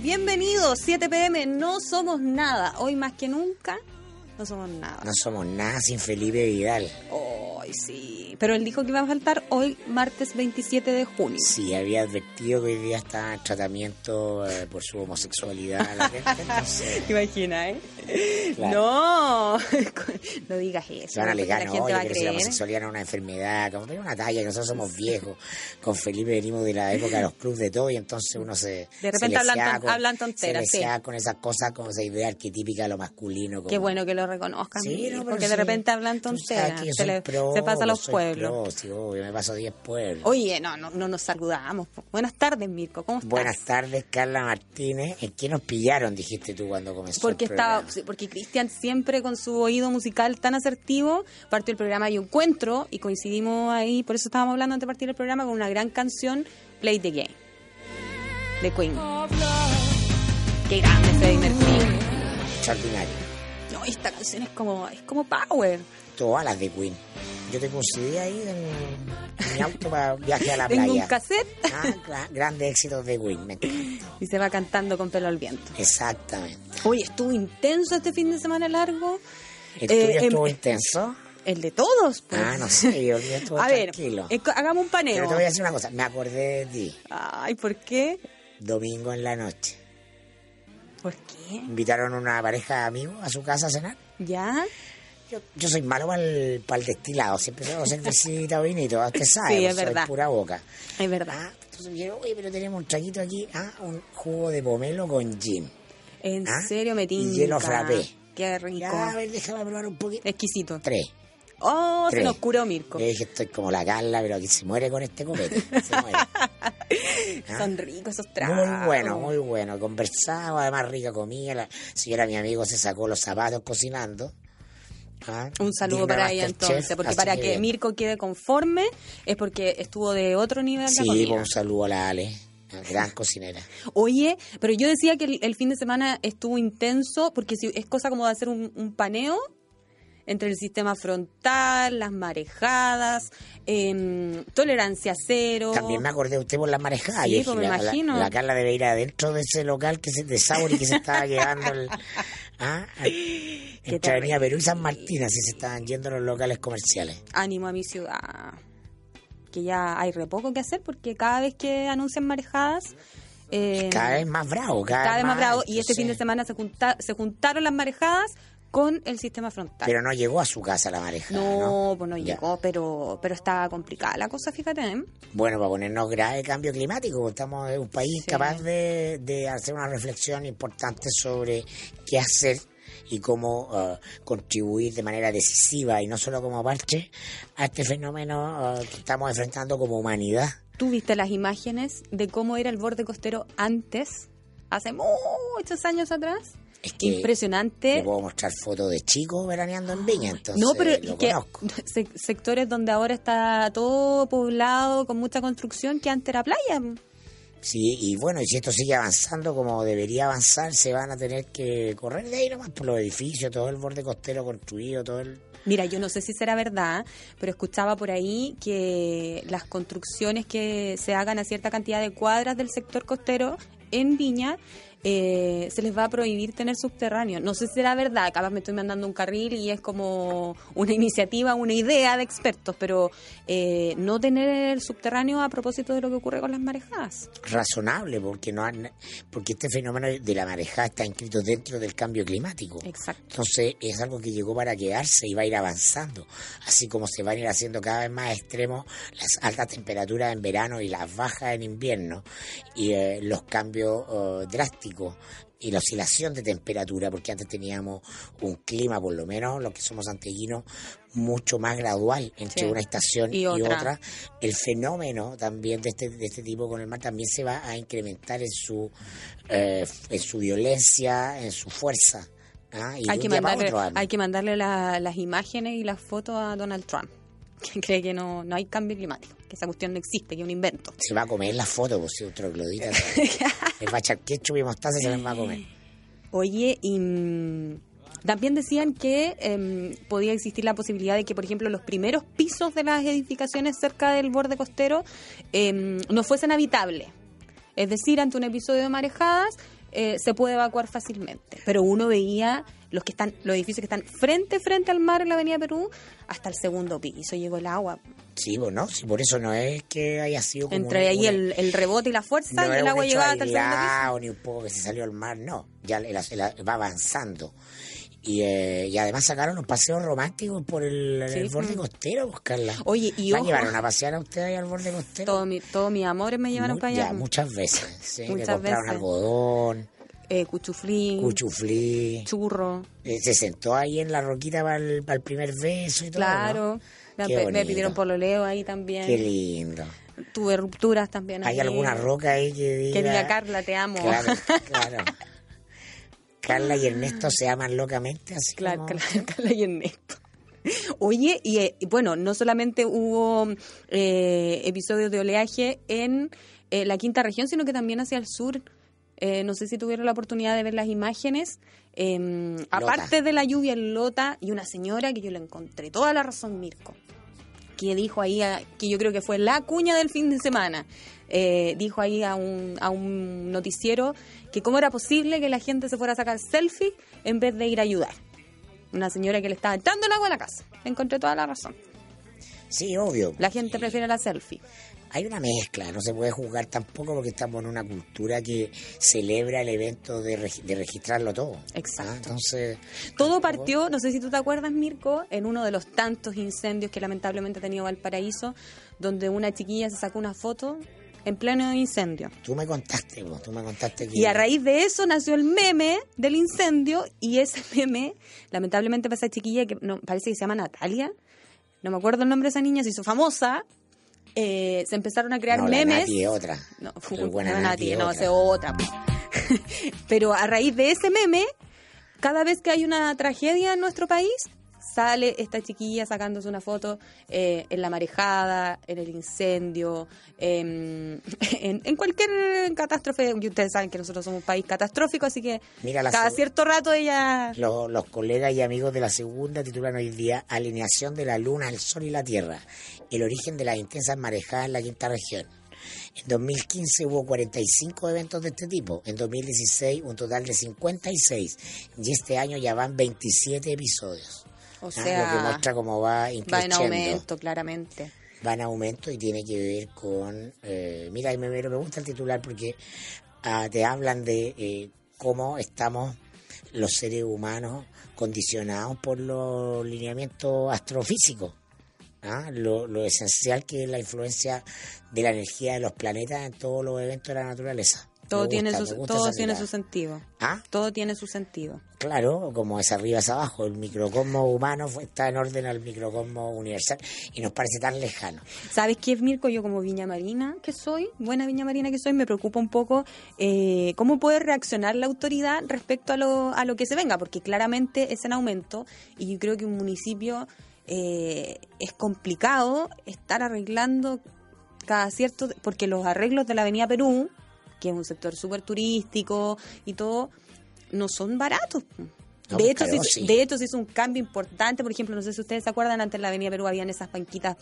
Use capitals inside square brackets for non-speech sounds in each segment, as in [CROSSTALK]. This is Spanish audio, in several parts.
bienvenidos. 7 pm, no somos nada. Hoy más que nunca, no somos nada. No somos nada sin Felipe Vidal. Ay, sí. Pero él dijo que iba a faltar hoy, martes 27 de junio. Sí, había advertido que hoy día está en tratamiento eh, por su homosexualidad. [LAUGHS] La gente, no sé. ¿Te imaginas, eh? Claro. No, [LAUGHS] no digas eso. Se van a alegar, la no, gente va a oye, pero si la homosexualidad no es una enfermedad, como pero una talla, que nosotros somos viejos. Con Felipe venimos de la época de los clubes de todo y entonces uno se. De se repente le hablan ton- hablan tonteras, Se sí. con esas cosas, como esa idea arquetípica de lo masculino. Como, Qué bueno que lo reconozcan, Sí, no, porque de repente hablan tonteras. Se, le- pro, se pasa a los pueblos. pro, sí, obvio, me paso 10 pueblos. Oye, no, no, no nos saludamos. Buenas tardes, Mirko, ¿cómo estás? Buenas tardes, Carla Martínez. ¿En qué nos pillaron, dijiste tú cuando comenzó Porque el estaba, porque Cristian siempre con su oído musical tan asertivo partió el programa Yo Encuentro y coincidimos ahí, por eso estábamos hablando antes de partir el programa con una gran canción, Play the Game, de Queen. Qué grande Freddie Mercury. Extraordinario. Esta canción es como, es como power. Todas las de Queen. Yo tengo un CD ahí en, mi auto para viaje a la Tengo un playa. cassette Ah, gra- grandes éxitos de Queen, me encanta. y se va cantando con pelo al viento. Exactamente. Oye, estuvo intenso este fin de semana largo. ¿El Eh, tuyo em- estuvo intenso? El de todos. pues. Ah, no sé, yo estuvo [LAUGHS] A ver, tranquilo. eh, hagamos un paneo. Pero te voy a decir una cosa, me acordé de ti, Ay, ¿por qué? domingo en la noche. ¿Por qué? Invitaron una pareja de amigos a su casa a cenar. ¿Ya? Yo, yo soy malo para el, para el destilado, siempre tengo cervecita [LAUGHS] vinito, usted sabe, Sí, es soy verdad. pura boca. Es verdad. Ah, entonces me oye, pero tenemos un traguito aquí, ah, un jugo de pomelo con gin. En ¿Ah? serio me Y tinca. hielo frappé. Qué rico. Ya, a ver, déjame probar un poquito. Exquisito. Tres. Oh, se Tres. nos curó Mirko. Dije, estoy como la Carla, pero aquí se muere con este copete. Se muere. [LAUGHS] Ah. Son ricos esos tragos. Muy bueno, muy bueno. Conversaba, además rica comida. La señora, mi amigo, se sacó los zapatos cocinando. Ah, Un saludo para ella entonces, porque para que. Mirko quede conforme es porque estuvo de otro nivel la Sí, comida. pues, un saludo a la Ale, gran cocinera. Oye, pero yo decía que el, el fin de semana estuvo intenso porque si, es cosa como de hacer un, un paneo entre el sistema frontal, las marejadas, em, tolerancia cero. También me acordé de usted por las marejadas. Sí, pues me la, la- imagino. La, Carla debe ir adentro de ese local que se, de Sauri que se estaba llevando el, [LAUGHS] ah, entre. Avenida Perú y San Martín, así se estaban yendo los locales comerciales. ánimo a mi ciudad. Que ya hay re poco que hacer porque cada vez que anuncian marejadas. eh, Cada vez más bravo, cada, cada vez más bravo. Y este fin de semana se, junta- se juntaron las marejadas con el sistema frontal. Pero no llegó a su casa la marejada, ¿no? no, pues no Ya. llegó, pero, pero estaba complicada la cosa, fíjate. ¿eh? Bueno, para ponernos grave cambio climático, estamos en un país Sí. capaz de, de hacer una reflexión importante sobre qué hacer y cómo eh, contribuir de manera decisiva y no solo como parche a este fenómeno eh, que estamos enfrentando como humanidad. ¿Tú viste las imágenes de cómo era el borde costero antes? Hace muchos años atrás. Es que Impresionante. te puedo mostrar fotos de chicos veraneando en Viña, entonces no, pero lo que conozco. [LAUGHS] se- sectores donde ahora está todo poblado con mucha construcción que antes era playa. Sí, y bueno, y si esto sigue avanzando como debería avanzar, se van a tener que correr de ahí nomás por los edificios, todo el borde costero construido, todo el... Mira, yo no sé si será verdad, pero escuchaba por ahí que las construcciones que se hagan a cierta cantidad de cuadras del sector costero en Viña eh, se les va a prohibir tener subterráneo. No sé si será verdad, capaz me estoy mandando un carril y es como una iniciativa, una idea de expertos, pero eh, no tener subterráneo a propósito de lo que ocurre con las marejadas. razonable porque no han- porque este fenómeno de la marejada está inscrito dentro del cambio climático. Exacto. Entonces es algo que llegó para quedarse y va a ir avanzando, así como se van a ir haciendo cada vez más extremos las altas temperaturas en verano y las bajas en invierno y eh, los cambios eh, y la oscilación de temperatura, porque antes teníamos un clima, por lo menos los que somos anteguinos, mucho más gradual entre Sí. una estación Y y, otra. otra. El fenómeno también de este, de este tipo con el mar también se va a incrementar en su, eh, en su violencia, en su fuerza. ¿ah? Y Hay que, mandarle, hay que mandarle la- las imágenes y las fotos a Donald Trump, que [LAUGHS] cree que no, no hay cambio climático, que esa cuestión no existe, que es un invento. Se va a comer las fotos, pues si un troglodita. Les [LAUGHS] va a echar ketchup y mostaza y se las va a comer. Oye, y mm, también decían que em, podía existir la posibilidad de que, por ejemplo, los primeros pisos de las edificaciones cerca del borde costero em, no fuesen habitables. Es decir, ante un episodio de marejadas eh, se puede evacuar fácilmente. Pero uno veía los que están, los edificios que están frente frente al mar en la Avenida Perú, hasta el segundo piso llegó el agua. Sí, bueno, sí, por eso no es que haya sido como Entre una- ahí una- el, el rebote y la fuerza, no el agua llegaba hasta el segundo piso. ni un poco que se salió al mar, no. Ya va avanzando. Y, eh, y además sacaron un paseo romántico por el, borde mm. costero, buscarla. Oye, y ¿La ojo, llevaron a pasear a ustedes ahí al borde costero? todo mi- todos mis amores me llevaron Mu- para ya, allá. muchas veces. Sí, le Muchas compraron veces. algodón, Eh, cuchuflí. churro. Eh, se sentó ahí en la roquita para el, para el primer beso y todo. Claro. ¿no? Me, me pidieron pololeo ahí también. Qué lindo. Tuve rupturas también. ¿Hay ahí. alguna roca ahí que diga... Que diga Carla, te amo. Claro, [LAUGHS] claro. Carla y Ernesto se aman locamente, así Claro, como... Carla, [LAUGHS] Carla y Ernesto. Oye, y, eh, y bueno, no solamente hubo eh, episodios de oleaje en eh, la quinta región, sino que también hacia el sur. Eh, no sé si tuvieron la oportunidad de ver las imágenes. Eh, aparte de la lluvia en Lota y una señora que yo le encontré toda la razón, Mirko, que dijo ahí, a- que yo creo que fue la cuña del fin de semana, eh, dijo ahí a un, a un noticiero que cómo era posible que la gente se fuera a sacar selfie en vez de ir a ayudar. Una señora que le estaba echando el agua a la casa. Le encontré toda la razón. Sí, obvio. La gente prefiere la selfie. Hay una mezcla, no se puede juzgar tampoco porque estamos en una cultura que celebra el evento de, de registrarlo todo. Exacto. Ah, Entonces, Todo partió, no sé si tú te acuerdas, Mirko, en uno de los tantos incendios que lamentablemente ha tenido Valparaíso, donde una chiquilla se sacó una foto en pleno incendio. tú me contaste, vos, tú me contaste que... Y a raíz de eso nació el meme del incendio y ese [LAUGHS] meme, lamentablemente para esa chiquilla que no, parece que se llama Natalia, no me acuerdo el nombre de esa niña, se hizo famosa, eh, se empezaron a crear no, la memes. Es otra. No, El buena no, Nati no, otra. otra. [LAUGHS] Pero a raíz de ese meme, cada vez que hay una tragedia en nuestro país, sale esta chiquilla sacándose una foto eh, en la marejada, en el incendio, em, [LAUGHS] en, en cualquier catástrofe. Y ustedes saben que nosotros somos un país catastrófico, así que Mira cada cierto rato ella... Los, los colegas y amigos de la segunda titulan hoy día Alineación de la Luna, el Sol y la Tierra, el origen de las intensas marejadas en la quinta región. En 2015 hubo 45 eventos de este tipo, en 2016 un total de 56 y este año ya van 27 episodios. O Ah, sea, lo que muestra cómo va va en aumento, claramente. va en aumento y tiene que ver con... eh, mira, y me, me gusta el titular porque ah, te hablan de eh, cómo estamos los seres humanos condicionados por los lineamientos astrofísicos. ¿ah? Lo, lo esencial que es la influencia de la energía de los planetas en todos los eventos de la naturaleza. Todo tiene, su, todo tiene su sentido. ¿Ah? Todo tiene su sentido. Claro, como es arriba es abajo, el microcosmo humano está en orden al microcosmo universal y nos parece tan lejano. ¿Sabes qué es Mirko? Yo como viña marina que soy, buena viña marina que soy, me preocupa un poco eh, cómo puede reaccionar la autoridad respecto a lo, a lo que se venga, porque claramente es en aumento y yo creo que un municipio eh, es complicado estar arreglando cada cierto, porque los arreglos de la Avenida Perú, que es un sector súper turístico y todo, no son baratos. No, De pues, hecho, sí. de hecho, se hizo un cambio importante. Por ejemplo, no sé si ustedes se acuerdan, antes en la Avenida Perú habían esas banquitas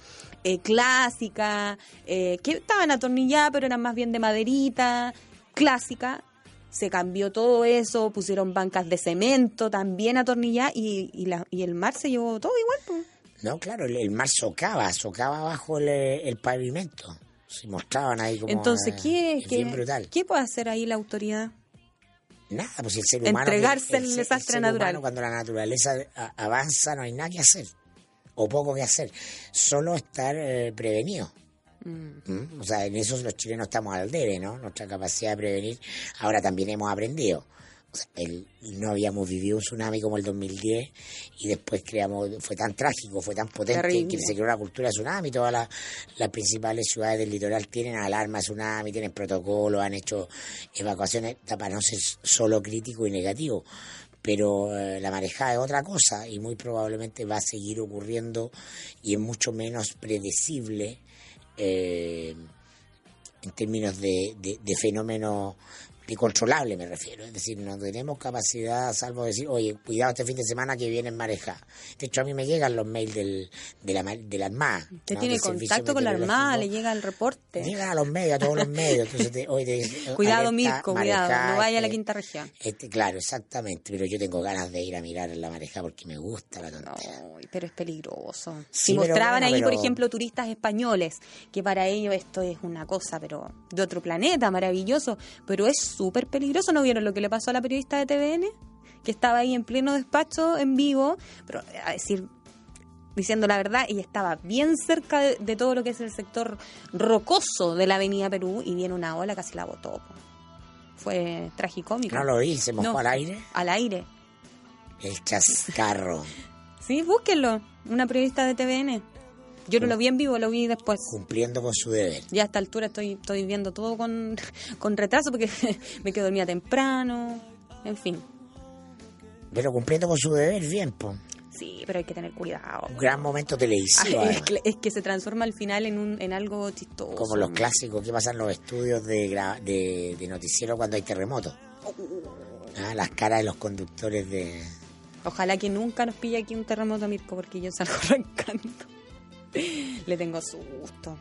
eh, clásicas, eh, que estaban atornilladas, pero eran más bien de maderita, clásica. se cambió todo eso, pusieron bancas de cemento también atornilladas y, y, la, y el mar se llevó todo igual. pues. No, claro, el, el mar socava, socava bajo el, el pavimento. Se mostraban ahí como... Entonces, eh, ¿qué, qué, brutal. ¿qué puede hacer ahí la autoridad? Nada, pues el ser humano... Entregarse el- al el- desastre ser natural. humano, cuando la naturaleza avanza no hay nada que hacer. O poco que hacer. Solo estar eh, prevenido. ¿Mm? O sea, en eso los chilenos estamos al debe, ¿no? Nuestra capacidad de prevenir. Ahora también hemos aprendido. El- no habíamos vivido un tsunami como el 2010 y después creamos, fue tan trágico, fue tan potente Terrible. que se creó la cultura de tsunami. Todas las, las principales ciudades del litoral tienen alarma de tsunami, tienen protocolos, han hecho evacuaciones para no ser solo crítico y negativo. Pero eh, la marejada es otra cosa y muy probablemente va a seguir ocurriendo y es mucho menos predecible eh, en términos de, de, de fenómeno incontrolable me refiero, es decir, no tenemos capacidad, salvo decir, oye, cuidado este fin de semana que viene en mareja. De hecho, a mí me llegan los mails del, de, la, de la Armada. Usted ¿no? tiene del contacto con la Armada, le llega el reporte. Llegan a los medios, a todos los medios. Entonces, te- hoy te dice, Cuidado, Mirko, cuidado, no vaya a la este, quinta región. este, claro, exactamente, pero yo tengo ganas de ir a mirar la mareja porque me gusta la tontería. Pero es peligroso. Sí, si mostraban bueno, ahí, por ejemplo, turistas españoles, que para ellos esto es una cosa, pero de otro planeta, maravilloso, pero es súper peligroso. ¿No vieron lo que le pasó a la periodista de TVN? Que estaba ahí en pleno despacho, en vivo, pero a decir, diciendo la verdad, ella estaba bien cerca de, de todo lo que es el sector rocoso de la Avenida Perú y viene una ola, casi la botó. Fue tragicómico. No lo vi, se mojó No, al aire. Al aire. El chascarro. [LAUGHS] Sí, búsquenlo. Una periodista de TVN. Yo no lo vi en vivo, lo vi después. cumpliendo con su deber. Ya a esta altura estoy, estoy viendo todo con, [LAUGHS] con retraso porque [LAUGHS] me quedo dormida temprano. En fin. Pero cumpliendo con su deber, bien, pues. Sí, pero hay que tener cuidado. Un gran momento televisivo. Ay, es, que, es que se transforma al final en, un, en algo chistoso. Como los clásicos que pasan los estudios de, gra- de, de noticiero cuando hay terremotos. Ah, las caras de los conductores de... Ojalá que nunca nos pille aquí un terremoto, Mirko, porque yo salgo [LAUGHS] arrancando. [LAUGHS] Le tengo susto.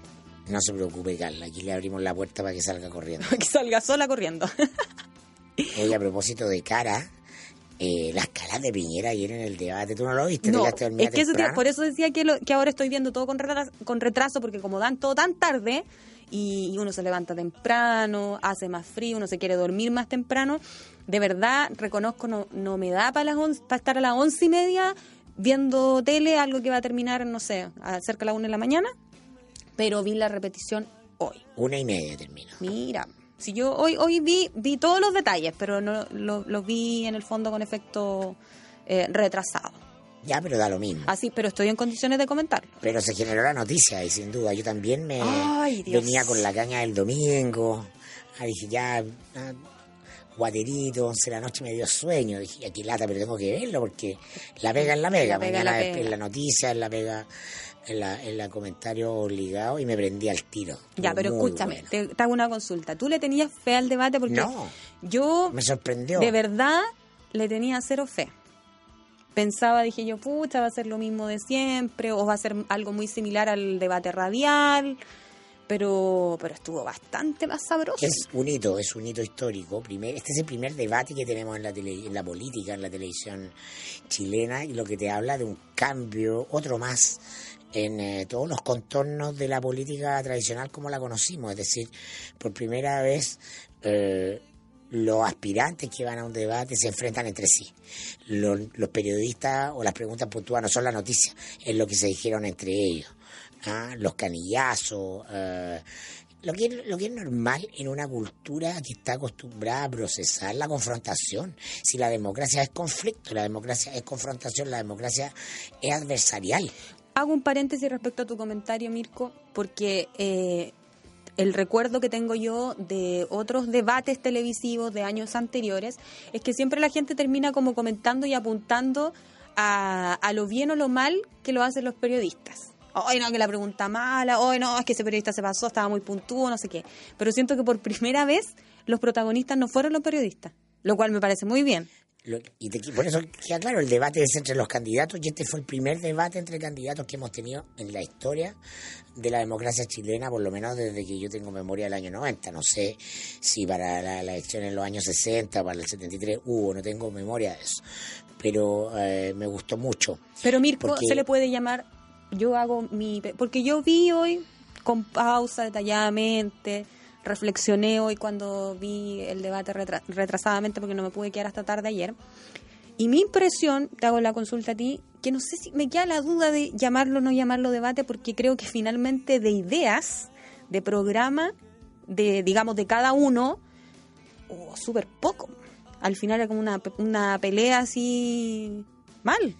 No se preocupe, Carla, aquí le abrimos la puerta para que salga corriendo. [LAUGHS] Que salga sola corriendo. [LAUGHS] Oye, a propósito de cara, eh, las caras de Piñera ayer en el debate, ¿tú no lo viste? ¿Te No, dormida es que eso te- por eso decía que, lo- que ahora estoy viendo todo con retraso, con retraso, porque como dan todo tan tarde y, y uno se levanta temprano, hace más frío, uno se quiere dormir más temprano, de verdad reconozco no, no me da para las once- para estar a las once y media viendo tele, algo que va a terminar, no sé, cerca de la una de la mañana, pero vi la repetición hoy. Una y media termino. Mira, si yo hoy hoy vi vi todos los detalles, pero no los los vi en el fondo con efecto eh, retrasado. Ya, pero da lo mismo. Así, pero estoy en condiciones de comentarlo. Pero se generó la noticia y sin duda yo también me Ay, venía con la caña del domingo. Ah, dije ya, ah, guaterito, 11 de la noche me dio sueño. Dije, aquí lata, pero tengo que verlo porque la pega en la pega. La pega en Mañana la es- pega. en la noticia, en la pega, en la, en la comentario obligado y me prendí al tiro. Ya, pero muy escúchame, bueno. te, te hago una consulta. ¿Tú le tenías fe al debate? Porque No, yo, me sorprendió. de verdad, le tenía cero fe. Pensaba, dije yo, pucha, va a ser lo mismo de siempre, o va a ser algo muy similar al debate radial, pero, pero estuvo bastante más sabroso. Es un hito, es un hito histórico. Primer, este es el primer debate que tenemos en la, tele- en la política, en la televisión chilena, y lo que te habla de un cambio, otro más, en eh, todos los contornos de la política tradicional como la conocimos. Es decir, por primera vez eh, los aspirantes que van a un debate se enfrentan entre sí. Los, los periodistas o las preguntas puntuales no son la noticia, es lo que se dijeron entre ellos. ¿Ah? Los canillazos. eh, lo que, lo que es normal en una cultura que está acostumbrada a procesar la confrontación. Si la democracia es conflicto, la democracia es confrontación, la democracia es adversarial. Hago un paréntesis respecto a tu comentario, Mirko, porque eh, el recuerdo que tengo yo de otros debates televisivos de años anteriores es que siempre la gente termina como comentando y apuntando a, a lo bien o lo mal que lo hacen los periodistas. Hoy no, que la pregunta mala, hoy no, es que ese periodista se pasó, estaba muy puntúo, no sé qué. Pero siento que por primera vez los protagonistas no fueron los periodistas, lo cual me parece muy bien. lo- y por eso queda claro, el debate es entre los candidatos y este fue el primer debate entre candidatos que hemos tenido en la historia de la democracia chilena, por lo menos desde que yo tengo memoria del año 90. No sé si para la, la elección en los años 60, para el 73 hubo, no tengo memoria de eso. Pero eh, me gustó mucho. Pero Mirko se le puede llamar, yo hago mi... Porque yo vi hoy con pausa, detalladamente, reflexioné hoy cuando vi el debate retra- retrasadamente porque no me pude quedar hasta tarde ayer. Y mi impresión, te hago la consulta a ti, que no sé si me queda la duda de llamarlo o no llamarlo debate porque creo que finalmente de ideas, de programa, de digamos de cada uno, hubo súper poco. Al final era como una, una pelea así mal.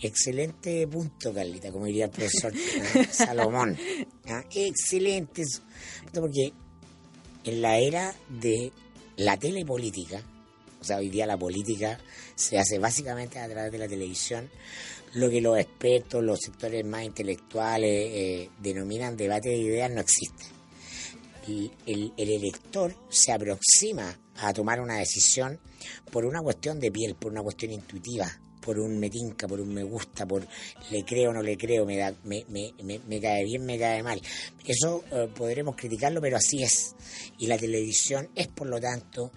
Excelente punto, Carlita, como diría el profesor. [LAUGHS] Salomón. ¿ah? Excelente. Porque en la era de la telepolítica, o sea, hoy día la política se hace básicamente a través de la televisión, lo que los expertos, los sectores más intelectuales eh, denominan debate de ideas no existe. Y el, el elector se aproxima a tomar una decisión por una cuestión de piel, por una cuestión intuitiva, por un me tinca, por un me gusta, por le creo o no le creo, me, da, me, me, me, me cae bien, me cae mal. Eso eh, podremos criticarlo, pero así es. Y la televisión es, por lo tanto,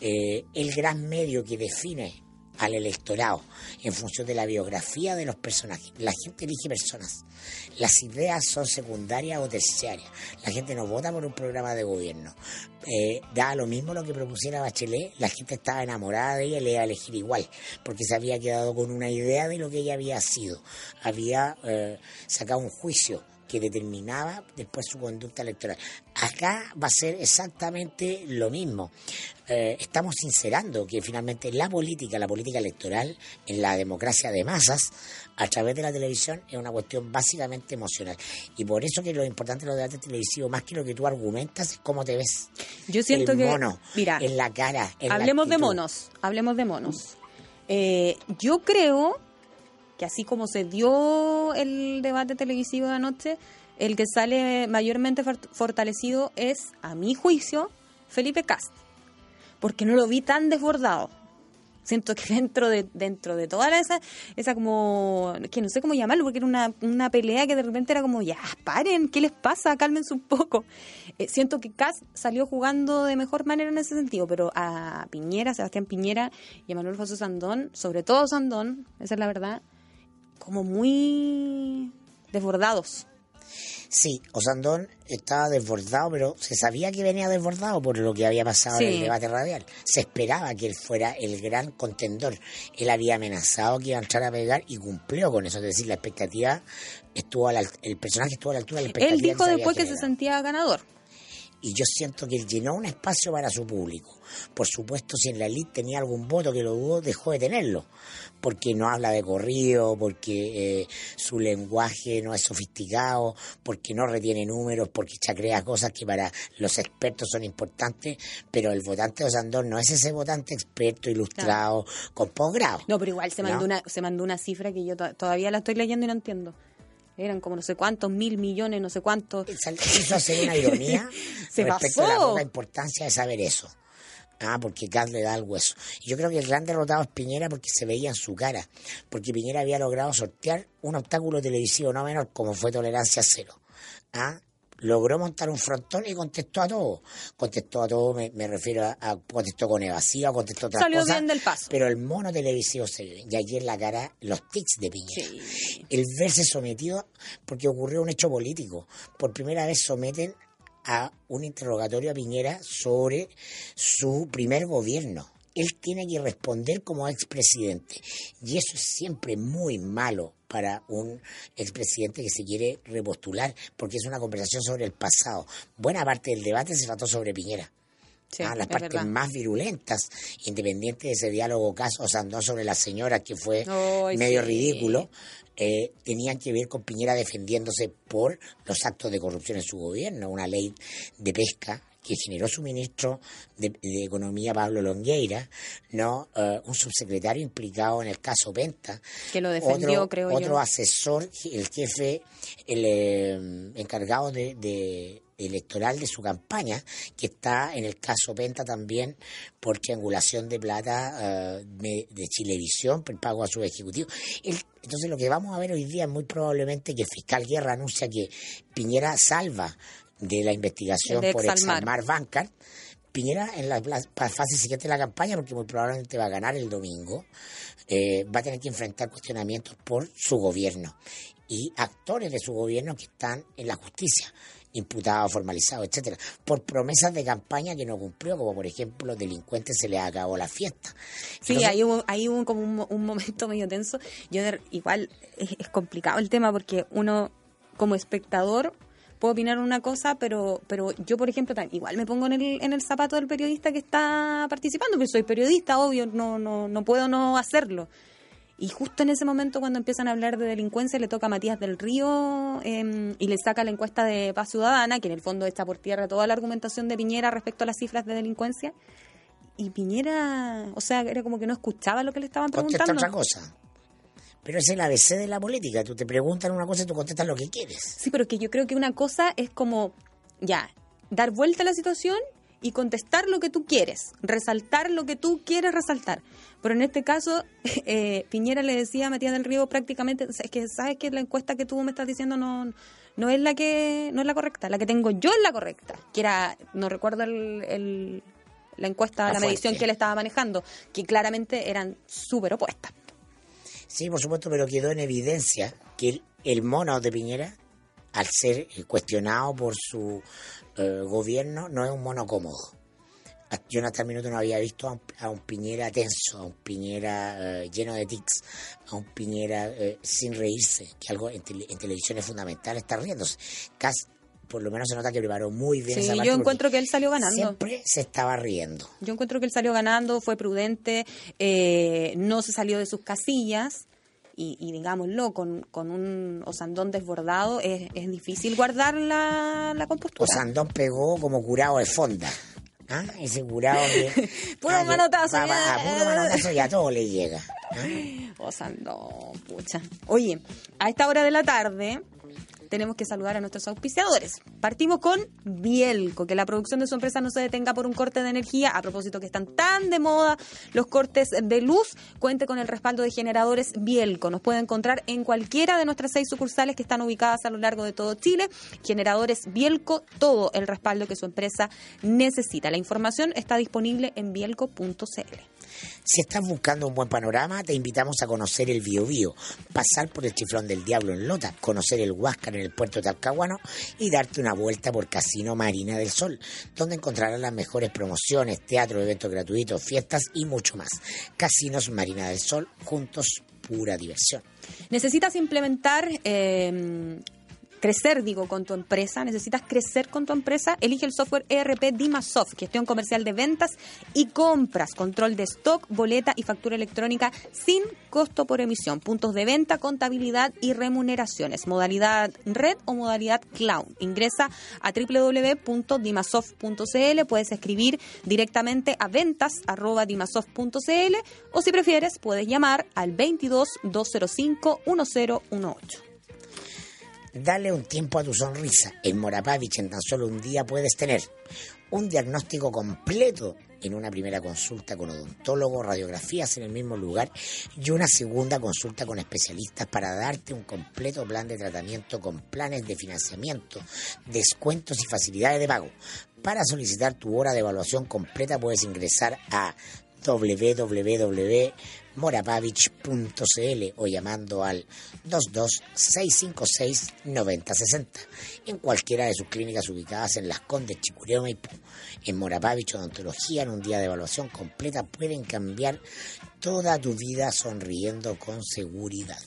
eh, el gran medio que define al electorado en función de la biografía de los personajes. La gente elige personas. Las ideas son secundarias o terciarias. La gente no vota por un programa de gobierno. Eh, da lo mismo lo que propusiera Bachelet, la gente estaba enamorada de ella y le iba a elegir igual, porque se había quedado con una idea de lo que ella había sido. Había eh, sacado un juicio que determinaba después su conducta electoral. Acá va a ser exactamente lo mismo. Eh, estamos sincerando que finalmente la política, la política electoral, en la democracia de masas, a través de la televisión, es una cuestión básicamente emocional. Y por eso que lo importante de los debates televisivos, más que lo que tú argumentas, es cómo te ves. Yo siento el que. mono, mira, en la cara. en la hablemos de monos. Hablemos de monos. Eh, yo creo que así como se dio el debate televisivo de anoche, el que sale mayormente fort- fortalecido es, a mi juicio, Felipe Cast. Porque no lo vi tan desbordado. Siento que [LAUGHS] dentro de dentro de toda esa esa como que no sé cómo llamarlo porque era una, una pelea que de repente era como ya paren qué les pasa cálmense un poco Eh, siento que Cas salió jugando de mejor manera en ese sentido pero a Piñera Sebastián Piñera y a Manuel José Sandón sobre todo Sandón esa es la verdad como muy desbordados Sí, Osandón estaba desbordado, pero se sabía que venía desbordado por lo que había pasado en el debate radial. Se esperaba que él fuera el gran contendor. Él había amenazado que iba a entrar a pegar y cumplió con eso. Es decir, la expectativa estuvo a la, el personaje estuvo a la altura de la expectativa. él dijo después que se sentía ganador y yo siento que él llenó un espacio para su público. Por supuesto, si en la elite tenía algún voto que lo dudó, dejó de tenerlo, porque no habla de corrido, porque eh, su lenguaje no es sofisticado, porque no retiene números, porque chacrea cosas que para los expertos son importantes, pero el votante de Osandón no es ese votante experto, ilustrado, con posgrado. no pero igual se ¿no? mandó una se mandó una cifra que yo to- todavía la estoy leyendo y no entiendo eran como no sé cuántos mil millones no sé cuántos quiso hacer una ironía [LAUGHS] Se respecto a la pasó. poca importancia de saber eso. Ah, porque Gas le da el hueso. Y yo creo que el gran derrotado es Piñera porque se veía en su cara. Porque Piñera había logrado sortear un obstáculo televisivo no menor como fue tolerancia cero. Ah, logró montar un frontón y contestó a todo. Contestó a todo, me, me refiero a, a- contestó con evasiva, contestó otras Salió cosas. bien del paso. Pero el mono televisivo se ve. Y allí en la cara los tics de Piñera Sí. el verse sometido porque ocurrió un hecho político. Por primera vez someten a un interrogatorio a Piñera sobre su primer gobierno. Él tiene que responder como expresidente. Y eso es siempre muy malo para un expresidente que se quiere repostular, porque es una conversación sobre el pasado. Buena parte del debate se trató sobre Piñera. Sí, Ah, las es partes verdad. más virulentas, independiente de ese diálogo caso o Sandón sobre la señora, que fue medio sí. ridículo, eh, tenían que ver con Piñera defendiéndose por los actos de corrupción en su gobierno, una ley de pesca que generó su ministro de, de Economía, Pablo Longueira, no Eh, un subsecretario implicado en el caso Penta, Que lo defendió, otro, creo otro yo. asesor, el jefe, el eh, encargado de, de, electoral de su campaña, que está en el caso Penta también por triangulación de plata eh, de Chilevisión, por pago a su ejecutivo. entonces lo que vamos a ver hoy día es muy probablemente que el fiscal Guerra anuncia que Piñera salva de la investigación por exalmar Bancar. Piñera en la, fase siguiente de la campaña, porque muy probablemente va a ganar el domingo, eh, va a tener que enfrentar cuestionamientos por su gobierno y actores de su gobierno que están en la justicia imputados, formalizados, etcétera, por promesas de campaña que no cumplió, como por ejemplo, los delincuentes se les acabó la fiesta. Sí, ahí hubo, ahí hubo como un, momento [LAUGHS] medio tenso. Yo igual es, complicado el tema porque uno como espectador puedo opinar una cosa, pero pero yo, por ejemplo, igual me pongo en el, en el zapato del periodista que está participando, porque soy periodista, obvio, no, no, no puedo no hacerlo. Y justo en ese momento, cuando empiezan a hablar de delincuencia, le toca a Matías del Río em, y le saca la encuesta de Paz Ciudadana, que en el fondo está por tierra toda la argumentación de Piñera respecto a las cifras de delincuencia. Y Piñera, o sea, era como que no escuchaba lo que le estaban preguntando. Contesta otra cosa. Pero es el ABC de la política. Tú te preguntan una cosa y tú contestas lo que quieres. Sí, pero que yo creo que una cosa es como, ya, dar vuelta a la situación y contestar lo que tú quieres, resaltar lo que tú quieres resaltar. Pero en este caso, [LAUGHS] eh, Piñera le decía a Matías del Río prácticamente, es que sabes que la encuesta que tú me estás diciendo no, no es la que no es la correcta, la que tengo yo es la correcta, que era, no recuerdo el, la encuesta, la, medición que él estaba manejando, que claramente eran súper opuestas. Sí, por supuesto, pero quedó en evidencia que el, el mono de Piñera, al ser cuestionado por su eh, gobierno no es un mono cómodo. Yo en hasta el minuto no había visto a un, Piñera tenso, a un Piñera eh, lleno de tics, a un Piñera eh, sin reírse, que algo en, televisión es fundamental, está riéndose. Casi, por lo menos se nota que preparó muy bien sí, yo encuentro que él salió ganando. Siempre se estaba riendo. Yo encuentro que él salió ganando, fue prudente, no se salió de sus casillas y, digámoslo, con, con un Osandón desbordado es, es difícil guardar la, la compostura. Osandón pegó como curado de fonda. ¿Ah? Ese curado que... [LAUGHS] puro manotazo. a puro manotazo y a todo le llega. ¿ah? [LAUGHS] Osandón, pucha. Oye, a esta hora de la tarde tenemos que saludar a nuestros auspiciadores. Partimos con Bielco, que la producción de su empresa no se detenga por un corte de energía. A propósito que están tan de moda los cortes de luz, cuente con el respaldo de generadores Bielco. Nos puede encontrar en cualquiera de nuestras seis sucursales que están ubicadas a lo largo de todo Chile. Generadores Bielco, todo el respaldo que su empresa necesita. La información está disponible en bielco.cl. Si estás buscando un buen panorama, te invitamos a conocer el Biobío, pasar por el Chiflón del Diablo en Lota, conocer el Huáscar en el puerto Talcahuano y darte una vuelta por Casino Marina del Sol, donde encontrarás las mejores promociones, teatro, eventos gratuitos, fiestas y mucho más. Casinos Marina del Sol, juntos pura diversión. ¿Necesitas implementar eh, crecer, digo, con tu empresa, necesitas crecer con tu empresa, elige el software ERP Dimasoft, gestión comercial de ventas y compras, control de stock, boleta y factura electrónica sin costo por emisión, puntos de venta, contabilidad y remuneraciones, modalidad red o modalidad cloud. Ingresa a www.dimasoft.cl, puedes escribir directamente a ventas@dimasoft.cl o si prefieres puedes llamar al 22 205 1018. Dale un tiempo a tu sonrisa. En Morapavich en tan solo un día puedes tener un diagnóstico completo en una primera consulta con odontólogo, radiografías en el mismo lugar y una segunda consulta con especialistas para darte un completo plan de tratamiento con planes de financiamiento, descuentos y facilidades de pago. Para solicitar tu hora de evaluación completa puedes ingresar a www.morapavich.cl o llamando al 226569060 en cualquiera de sus clínicas ubicadas en Las Condes, Chicureo y En Morapavich Odontología, en un día de evaluación completa, pueden cambiar toda tu vida sonriendo con seguridad.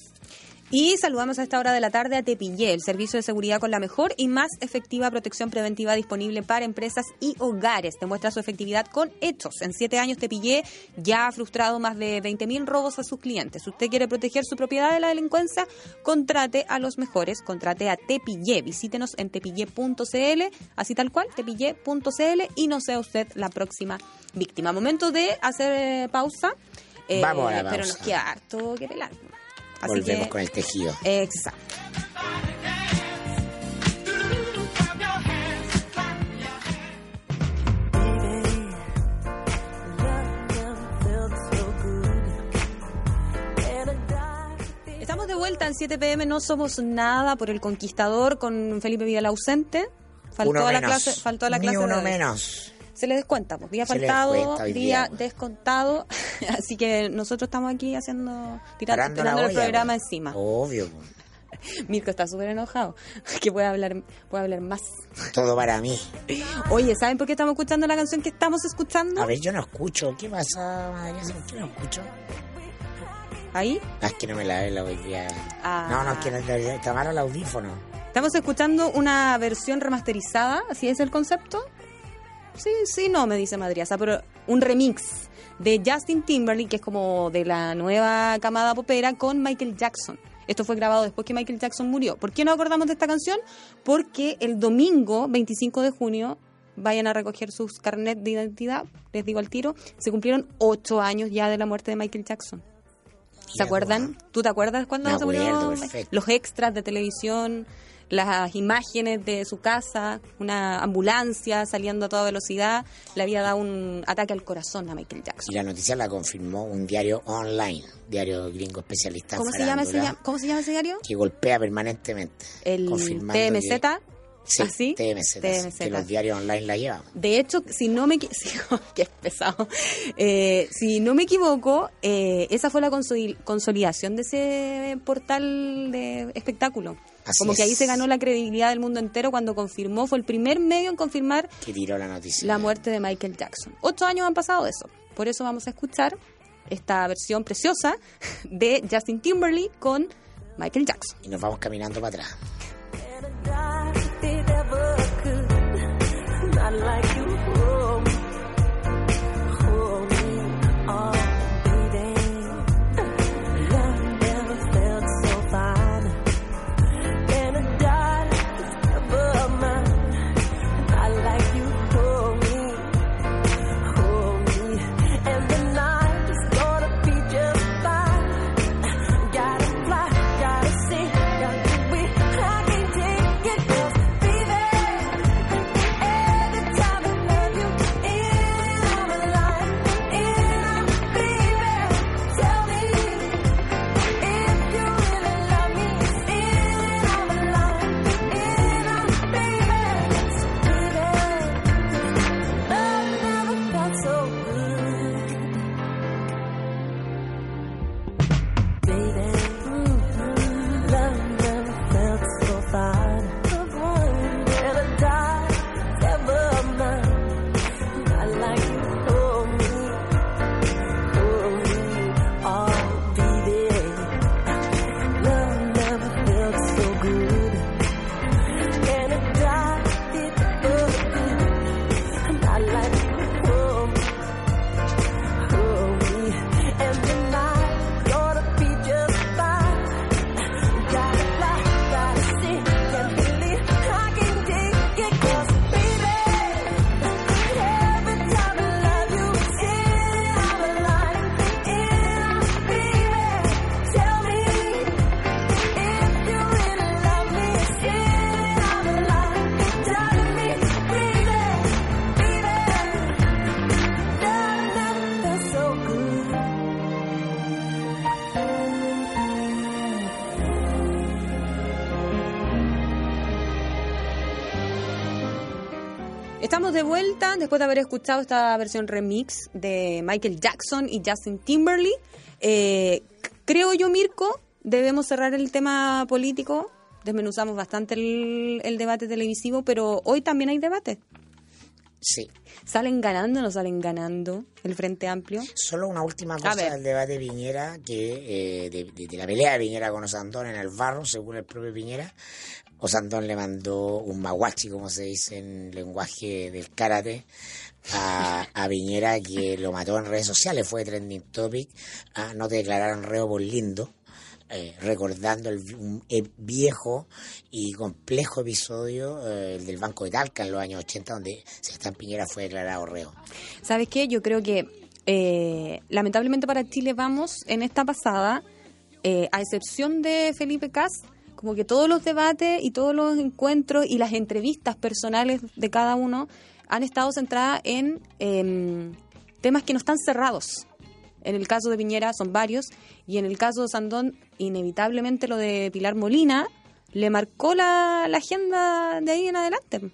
Y saludamos a esta hora de la tarde a Tepillé, el servicio de seguridad con la mejor y más efectiva protección preventiva disponible para empresas y hogares. Demuestra su efectividad con hechos. En siete años Tepillé ya ha frustrado más de 20.000 robos a sus clientes. Si usted quiere proteger su propiedad de la delincuencia, contrate a los mejores, contrate a Tepillé. Visítenos en tepillé.cl, así tal cual, tepillé.cl y no sea usted la próxima víctima. Momento de hacer eh, pausa. Eh, Vamos a Pero nos queda harto que pelar. Volvemos con el tejido. Exacto. Estamos de vuelta en 7 pm, no somos nada por el conquistador con Felipe Vidal ausente. Faltó la clase, faltó la Ni clase. uno menos. Se le descuenta, pues día faltado, día, día, pues. descontado, [LAUGHS] así que nosotros estamos aquí haciendo tirando, el olla, programa pues. encima. Obvio. pues. [LAUGHS] Mirko está súper enojado, [LAUGHS] que puede hablar, puede hablar más. Todo para mí. Oye, ¿saben por qué estamos escuchando la canción que estamos escuchando? A ver, yo no escucho. ¿Qué pasa, Madrid? ¿Por qué no escucho? Ahí Ah, es que no me la ve la día. Ah. No, no, es que no, está malo el audífono. estamos escuchando una versión remasterizada, ¿así es el concepto? Sí, sí, no, me dice Madriasa, pero un remix de Justin Timberlake, que es como de la nueva camada popera, con Michael Jackson. Esto fue grabado después que Michael Jackson murió. ¿Por qué nos acordamos de esta canción? Porque el domingo 25 de junio vayan a recoger sus carnet de identidad, les digo al tiro, se cumplieron ocho años ya de la muerte de Michael Jackson. ¿Se acuerdan? ¿Tú te acuerdas cuando se murió? perfecto. Los extras de televisión, las imágenes de su casa, una ambulancia saliendo a toda velocidad, le había dado un ataque al corazón a Michael Y Jackson. la noticia la confirmó un diario online, diario gringo especialista ¿Cómo se, llama ese, ¿Cómo se llama ese diario? que golpea permanentemente. El TMZ. que- Sí, ¿Así? TMZ, TMZ. que los diarios online la llevan. De hecho, si no me equi- sí, que es pesado. Eh, si no me equivoco, eh, esa fue la consoli- consolidación de ese portal de espectáculo. Así Como que ahí se ganó la credibilidad del mundo entero cuando confirmó, fue el primer medio en confirmar Que tiró la noticia. la muerte de Michael Jackson. Ocho años han pasado de eso. Por eso vamos a escuchar esta versión preciosa de Justin Timberlake con Michael Jackson. Y nos vamos caminando para atrás. Estamos de vuelta después de haber escuchado esta versión remix de Michael Jackson y Justin Timberlake. Eh, creo yo, Mirko, debemos cerrar el tema político. Desmenuzamos bastante el, el debate televisivo, pero hoy también hay debate. Sí. ¿Salen ganando o no salen ganando el Frente Amplio? Solo una última cosa del debate de Piñera, que eh, de, de- de la pelea de Piñera con Osandón en el barro, según el propio Piñera. Osandón le mandó un maguachi, como se dice en lenguaje del karate, a, a Piñera, que lo mató en redes sociales, fue trending topic. Ah, no te declararon reo por lindo. eh, recordando el, un eh, viejo y complejo episodio eh, el del Banco de Talca en los años 80, donde Sebastián Piñera fue declarado reo. ¿Sabes qué? Yo creo que eh, lamentablemente para Chile vamos en esta pasada, a excepción de Felipe Cas, como que todos los debates y todos los encuentros y las entrevistas personales de cada uno han estado centradas en em, temas que no están cerrados. En el caso de Piñera son varios. Y en el caso de Sandón, inevitablemente lo de Pilar Molina le marcó la, la agenda de ahí en adelante.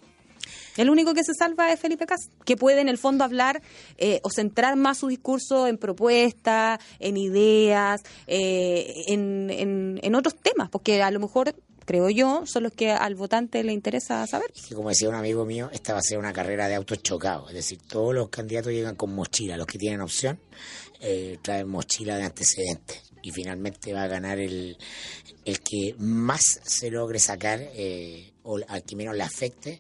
El único que se salva es Felipe Cas, que puede en el fondo hablar eh, o centrar más su discurso en propuestas, en ideas, eh, en, en, otros temas, porque a lo mejor, creo yo, son los que al votante le interesa saber. Es que como decía un amigo mío, esta va a ser una carrera de autos chocados. Es decir, todos los candidatos llegan con mochila. Los que tienen opción eh, traen mochila de antecedentes. Y finalmente va a ganar el, el que más se logre sacar eh, o al que menos le afecte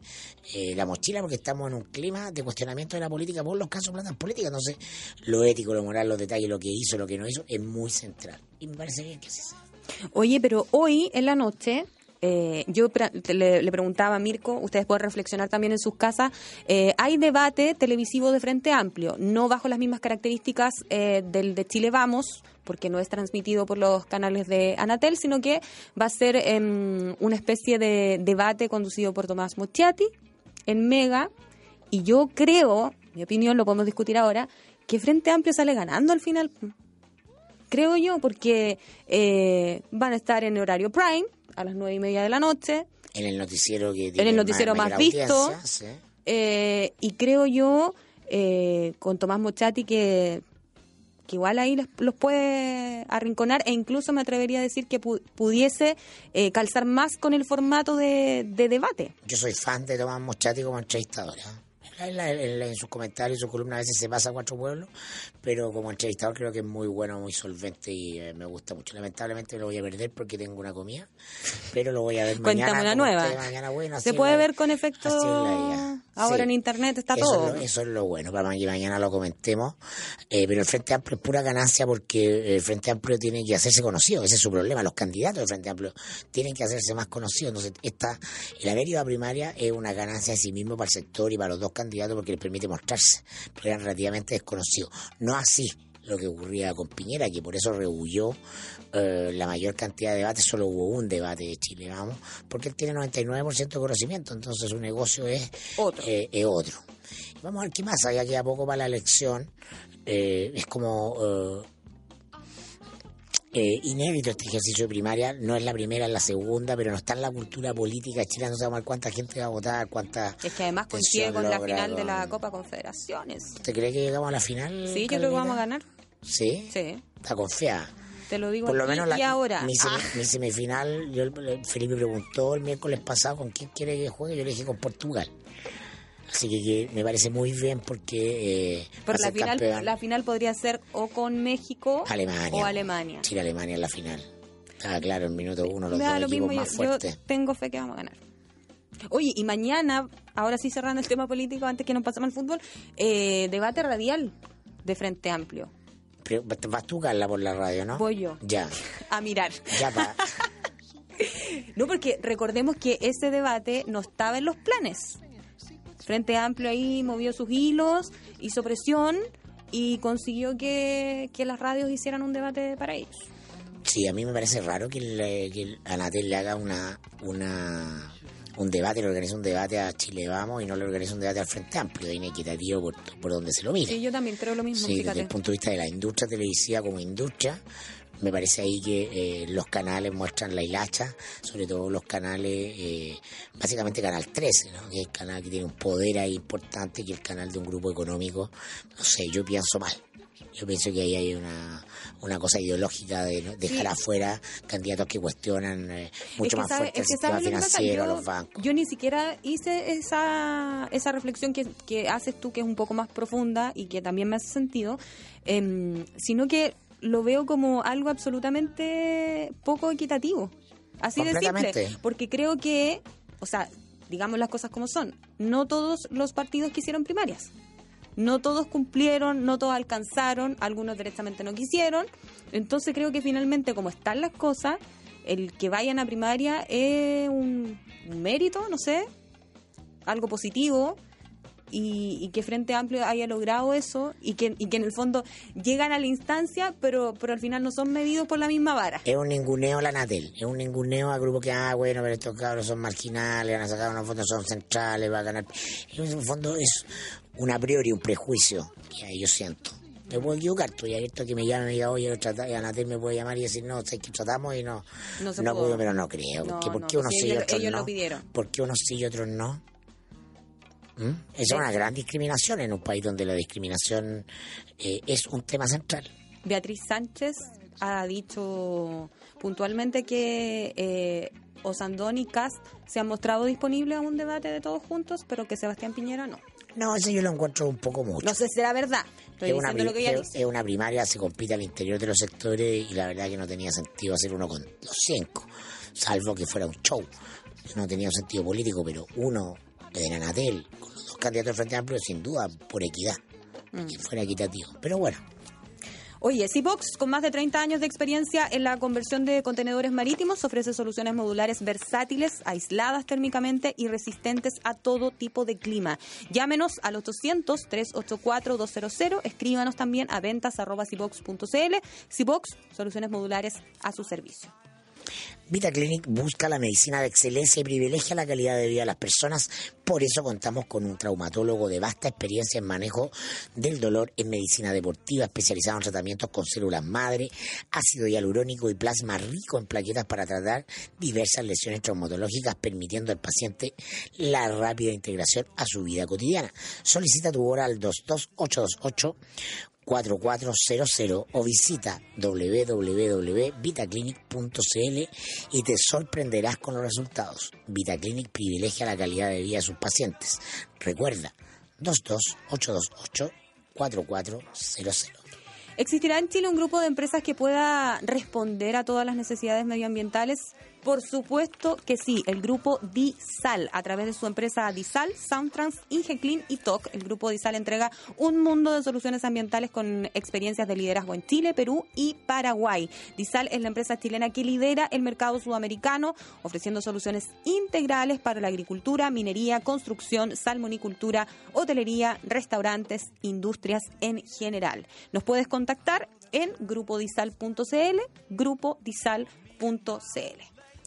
eh, la mochila, porque estamos en un clima de cuestionamiento de la política por los casos plantas políticas. Entonces, lo ético, lo moral, los detalles, lo que hizo, lo que no hizo, es muy central. Y me parece bien que sea. Oye, pero hoy en la noche eh, yo pre- le preguntaba a Mirko, ustedes pueden reflexionar también en sus casas, eh, hay debate televisivo de Frente Amplio, no bajo las mismas características eh, del de Chile Vamos, porque no es transmitido por los canales de Anatel, sino que va a ser em, una especie de debate conducido por Tomás Mochiati en Mega, y yo creo, mi opinión, lo podemos discutir ahora, que Frente Amplio sale ganando al final creo yo, porque eh, van a estar en horario prime a las nueve y media de la noche. En el noticiero que En el noticiero más, visto. sí. eh, y creo yo, eh, con Tomás Mochati, que, que igual ahí les- los puede arrinconar e incluso me atrevería a decir que pu- pudiese eh, calzar más con el formato de, de debate. Yo soy fan de Tomás Mochati como entrevistador. En, la- en la- en sus comentarios, en sus columnas a veces se pasa a cuatro pueblos, pero como entrevistador creo que es muy bueno, muy solvente y eh, me gusta mucho. Lamentablemente lo voy a perder porque tengo una comida, pero lo voy a ver Cuéntame mañana. una como nueva. usted, mañana, bueno, Se puede la- ver con efecto... Ahora Sí. en internet está eso todo. Es lo, eso es lo bueno, para que mañana lo comentemos. Eh, pero el Frente Amplio es pura ganancia porque el Frente Amplio tiene que hacerse conocido, ese es su problema. Los candidatos del Frente Amplio tienen que hacerse más conocidos. Entonces, esta, el haber ido a primaria es una ganancia en sí mismo para el sector y para los dos candidatos porque les permite mostrarse, porque eran relativamente desconocidos. No así lo que ocurría con Piñera, que por eso rehuyó eh, la mayor cantidad de debates, solo hubo un debate de Chile, vamos, porque él tiene 99% de conocimiento, entonces su negocio es Otro. eh, es otro. Vamos a ver qué más, ya queda poco para la elección, eh, es como eh, inédito este ejercicio de primaria, no es la primera, es la segunda, pero no está en la cultura política chilena, no sabemos cuánta gente va a votar, cuánta... Es que además coincide con la final de la Copa Confederaciones. ¿Usted cree que llegamos a la final? Sí, yo creo que vamos a ganar. ¿Sí? Sí, Está confiada. te lo digo Por lo menos la, y ahora. Mi, Ah. mi semifinal, yo, Felipe preguntó el miércoles pasado con quién quiere que juegue, yo le dije con Portugal. Así que, que me parece muy bien porque eh, va Pero la final, campeón la final podría ser o con México Alemania. o Alemania. Chile-Alemania en la final. Estaba claro, en minuto uno los dos lo equipos mismo, más yo, yo fuertes. tengo fe que vamos a ganar. Oye, y mañana, ahora sí cerrando el tema político, antes que nos pasemos al fútbol, eh, debate radial de Frente Amplio. Pero vas tú, Carla, por la radio, ¿no? Voy yo. Ya, [LAUGHS] A mirar. ya pa- [LAUGHS] No, porque recordemos que ese debate no estaba en los planes. Frente Amplio ahí movió sus hilos, hizo presión y consiguió que, que las radios hicieran un debate para ellos. Sí, a mí me parece raro que, el, que el Anatel le haga una, una un debate, le organice un debate a Chile Vamos y no le organice un debate al Frente Amplio, es inequitativo por, por donde se lo mire. Sí, yo también creo lo mismo, Sí, desde el punto de vista de la industria televisiva como industria, me parece ahí que eh, los canales muestran la hilacha, sobre todo los canales, eh, básicamente Canal 13, ¿no? que es el canal que tiene un poder ahí importante, que el canal de un grupo económico. No sé, yo pienso mal. Yo pienso que ahí hay una, una cosa ideológica de ¿no? dejar afuera candidatos que cuestionan eh, mucho Es que más sabe- fuerte el es que sistema financiero, Yo- los bancos. Yo ni siquiera hice esa, esa reflexión que, que haces tú, que es un poco más profunda y que también me hace sentido, em, sino que lo veo como algo absolutamente poco equitativo. Así de simple. Porque creo que, o sea, digamos las cosas como son, no todos los partidos quisieron primarias. No todos cumplieron, no todos alcanzaron, algunos directamente no quisieron. Entonces creo que finalmente, como están las cosas, el que vayan a primaria es un, un mérito, no sé, algo positivo. Y, y que Frente Amplio haya logrado eso y que, y que en el fondo llegan a la instancia, pero, pero al final no son medidos por la misma vara. Es un ninguneo a la Natel, es un ninguneo a grupo que, ah, bueno, pero estos cabros son marginales, van a sacar unos fondos, son centrales, va a ganar. En un fondo es un a priori, un prejuicio que yo siento. Me puedo equivocar, estoy abierto a que me llame y me diga, oye, Anatel me puede llamar y decir, no, sé que tratamos y no, No se no pudo. pudo, pero no creo. No, porque ¿Por no, qué unos sí, y ellos- otros ellos no? lo pidieron. ¿Por qué unos sí y otros no? ¿Mm? Esa es una gran discriminación en un país donde la discriminación eh, es un tema central. Beatriz Sánchez ha dicho puntualmente que eh, Osandón y Cast se han mostrado disponibles a un debate de todos juntos, pero que Sebastián Piñera no. No, eso yo lo encuentro un poco mucho. No sé si será verdad. Estoy es, una, lo que ella es- dice. es una primaria, se compite al interior de los sectores y la verdad que no tenía sentido hacer uno con los cinco, salvo que fuera un show. No tenía un sentido político, pero uno de Anatel, con los dos candidatos del Frente Amplio, sin duda, por equidad, Mm. que fuera equitativo. Pero bueno, Oye, Cibox, con más de 30 años de experiencia en la conversión de contenedores marítimos, ofrece soluciones modulares versátiles, aisladas térmicamente y resistentes a todo tipo de clima. Llámenos al 800-384-200, escríbanos también a ventas arroba cibox.cl. Cibox, soluciones modulares a su servicio. Vita Clinic busca la medicina de excelencia y privilegia la calidad de vida de las personas. Por eso contamos con un traumatólogo de vasta experiencia en manejo del dolor en medicina deportiva, especializado en tratamientos con células madre, ácido hialurónico y plasma rico en plaquetas para tratar diversas lesiones traumatológicas, permitiendo al paciente la rápida integración a su vida cotidiana. Solicita tu hora al 22828 4400 o visita www.vitaclinic.cl y te sorprenderás con los resultados. Vitaclinic privilegia la calidad de vida de sus pacientes. Recuerda, 22828 4400. ¿Existirá en Chile un grupo de empresas que pueda responder a todas las necesidades medioambientales? Por supuesto que sí, el grupo Disal, a través de su empresa Disal, Soundtrans, Ingeclean y TOC, el grupo Disal entrega un mundo de soluciones ambientales con experiencias de liderazgo en Chile, Perú y Paraguay. Disal es la empresa chilena que lidera el mercado sudamericano, ofreciendo soluciones integrales para la agricultura, minería, construcción, salmonicultura, hotelería, restaurantes, industrias en general. Nos puedes contactar en grupodisal.cl, grupodisal.cl.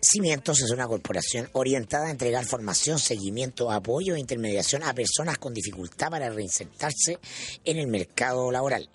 Cimientos es una corporación orientada a entregar formación, seguimiento, apoyo e intermediación a personas con dificultad para reinsertarse en el mercado laboral.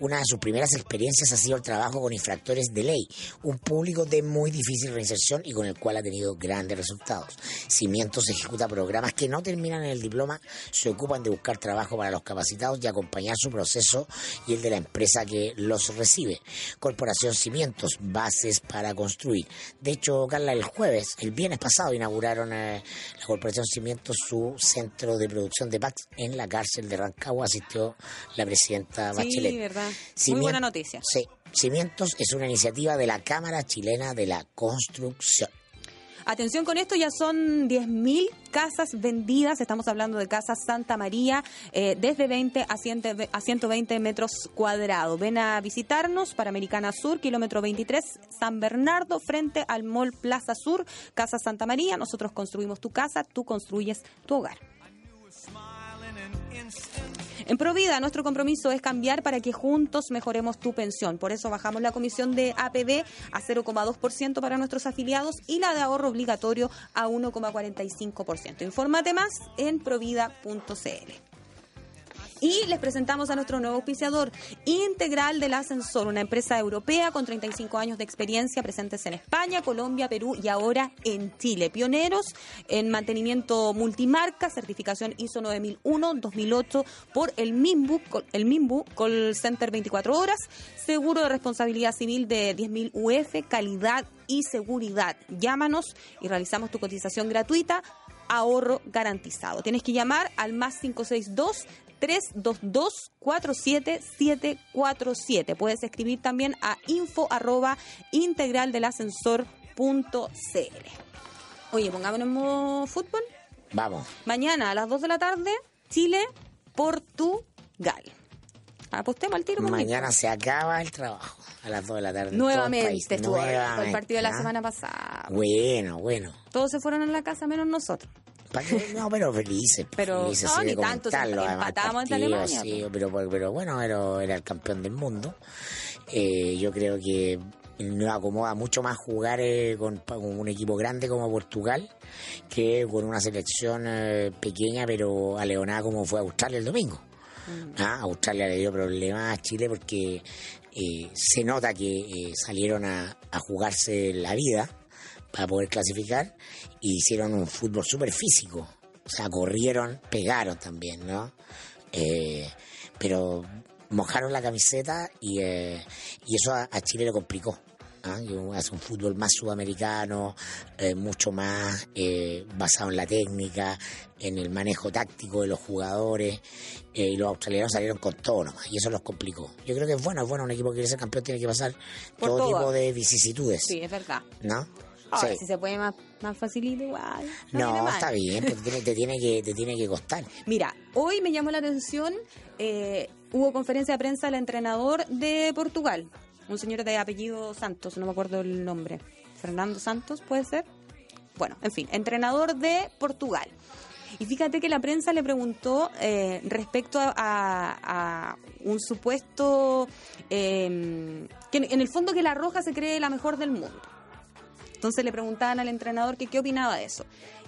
Una de sus primeras experiencias ha sido el trabajo con infractores de ley, un público de muy difícil reinserción y con el cual ha tenido grandes resultados. Cimientos ejecuta programas que no terminan en el diploma, se ocupan de buscar trabajo para los capacitados y acompañar su proceso y el de la empresa que los recibe. Corporación Cimientos, bases para construir. De hecho, Carla, el jueves, el viernes pasado, inauguraron eh, la Corporación Cimientos su centro de producción de packs en la cárcel de Rancagua. Asistió la presidenta Sí, Bachelet. verdad. Muy buena noticia. Sí, Cimientos es una iniciativa de la Cámara Chilena de la Construcción. Atención con esto, ya son 10.000 casas vendidas. Estamos hablando de Casa Santa María, eh, desde 20 a, 100 a 120 metros cuadrados. Ven a visitarnos para Americana Sur, kilómetro 23, San Bernardo, frente al Mall Plaza Sur, Casa Santa María. Nosotros construimos tu casa, tú construyes tu hogar. En Provida, nuestro compromiso es cambiar para que juntos mejoremos tu pensión. Por eso bajamos la comisión de APB a 0,2% para nuestros afiliados y la de ahorro obligatorio a 1,45%. Infórmate más en provida.cl. Y les presentamos a nuestro nuevo auspiciador, Integral del Ascensor, una empresa europea con 35 años de experiencia presentes en España, Colombia, Perú y ahora en Chile. Pioneros en mantenimiento multimarca, certificación ISO 9001-2008 por el MIMBU, el MIMBU Call Center 24 horas, seguro de responsabilidad civil de 10.000 UF, calidad y seguridad. Llámanos y realizamos tu cotización gratuita ahorro garantizado. Tienes que llamar al más 562 322 47747. Puedes escribir también a info arroba integraldelascensor.cl. Oye, pongámonos en modo fútbol. Vamos. Mañana a las 2 de la tarde, Chile, Portugal. Apostemos al tiro. Mañana se acaba el trabajo a las 2 de la tarde. en Nuevamente estuvo el partido de la ¿ah? semana pasada. Bueno, bueno. Todos se fueron a la casa menos nosotros. ¿Pa' qué? No, pero felices. [LAUGHS] Pero, felices, no, sí, ni tanto, empatamos partido, Alemania, sí, pero, pero bueno, era, era el campeón del mundo. Eh, yo creo que nos acomoda mucho más jugar eh, con, con un equipo grande como Portugal que con una selección eh, pequeña pero aleonada como fue Australia el domingo. Ah, Australia le dio problemas a Chile porque eh, se nota que eh, salieron a, jugarse la vida para poder clasificar y hicieron un fútbol súper físico. O sea, corrieron, pegaron también, ¿no? Eh, pero mojaron la camiseta y, eh, y eso a, a Chile le complicó. Que Es un fútbol más sudamericano, eh, mucho más eh, basado en la técnica, en el manejo táctico de los jugadores. eh, y los australianos salieron con todo nomás, y eso los complicó. Yo creo que es bueno, es bueno, un equipo que quiere ser campeón tiene que pasar Por todo todo. tipo de vicisitudes, Sí, es verdad. ¿no? Ahora, Sí. si se puede más, más facilito, igual. No, está bien, te tiene, te tiene que, te tiene que costar. Mira, hoy me llamó la atención, eh, hubo conferencia de prensa del entrenador de Portugal, un señor de apellido Santos, no me acuerdo el nombre. Fernando Santos, ¿puede ser? Bueno, en fin, entrenador de Portugal. Y fíjate que la prensa le preguntó eh, respecto a, un supuesto, eh, que en- en el fondo que la Roja se cree la mejor del mundo. Entonces le preguntaban al entrenador que qué opinaba de eso.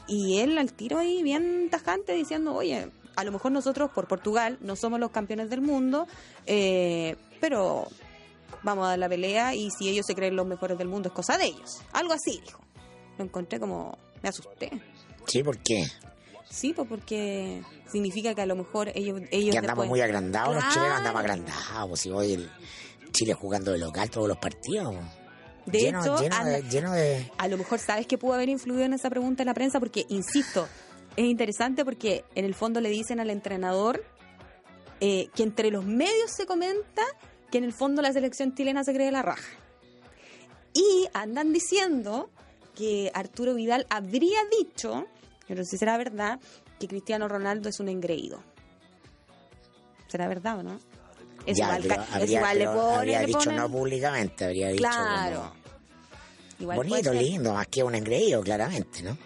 Y él al tiro ahí bien tajante diciendo, oye, a lo mejor nosotros por Portugal no somos los campeones del mundo, eh, pero vamos a dar la pelea y si ellos se creen los mejores del mundo es cosa de ellos. Algo así, dijo. Lo encontré como, me asusté. ¿Sí? ¿Por qué? Sí, pues porque significa que a lo mejor ellos... ellos Que andamos después- muy agrandados, los Claro. chilenos andamos agrandados. Pues si hoy el Chile jugando de local todos los partidos. De lleno, hecho, lleno, de, lleno de... a lo mejor sabes que pudo haber influido en esa pregunta de la prensa porque, insisto, es interesante porque en el fondo le dicen al entrenador eh, que entre los medios se comenta que en el fondo la selección chilena se cree la raja. Y andan diciendo que Arturo Vidal habría dicho, yo no sé si será verdad, que Cristiano Ronaldo es un engreído. ¿Será verdad o no? Es Ya, igual, pero ca- es habría, igual le ponen, habría le dicho no públicamente, habría dicho Claro. como- Igual bonito, lindo, más que un engreído, claramente, ¿no?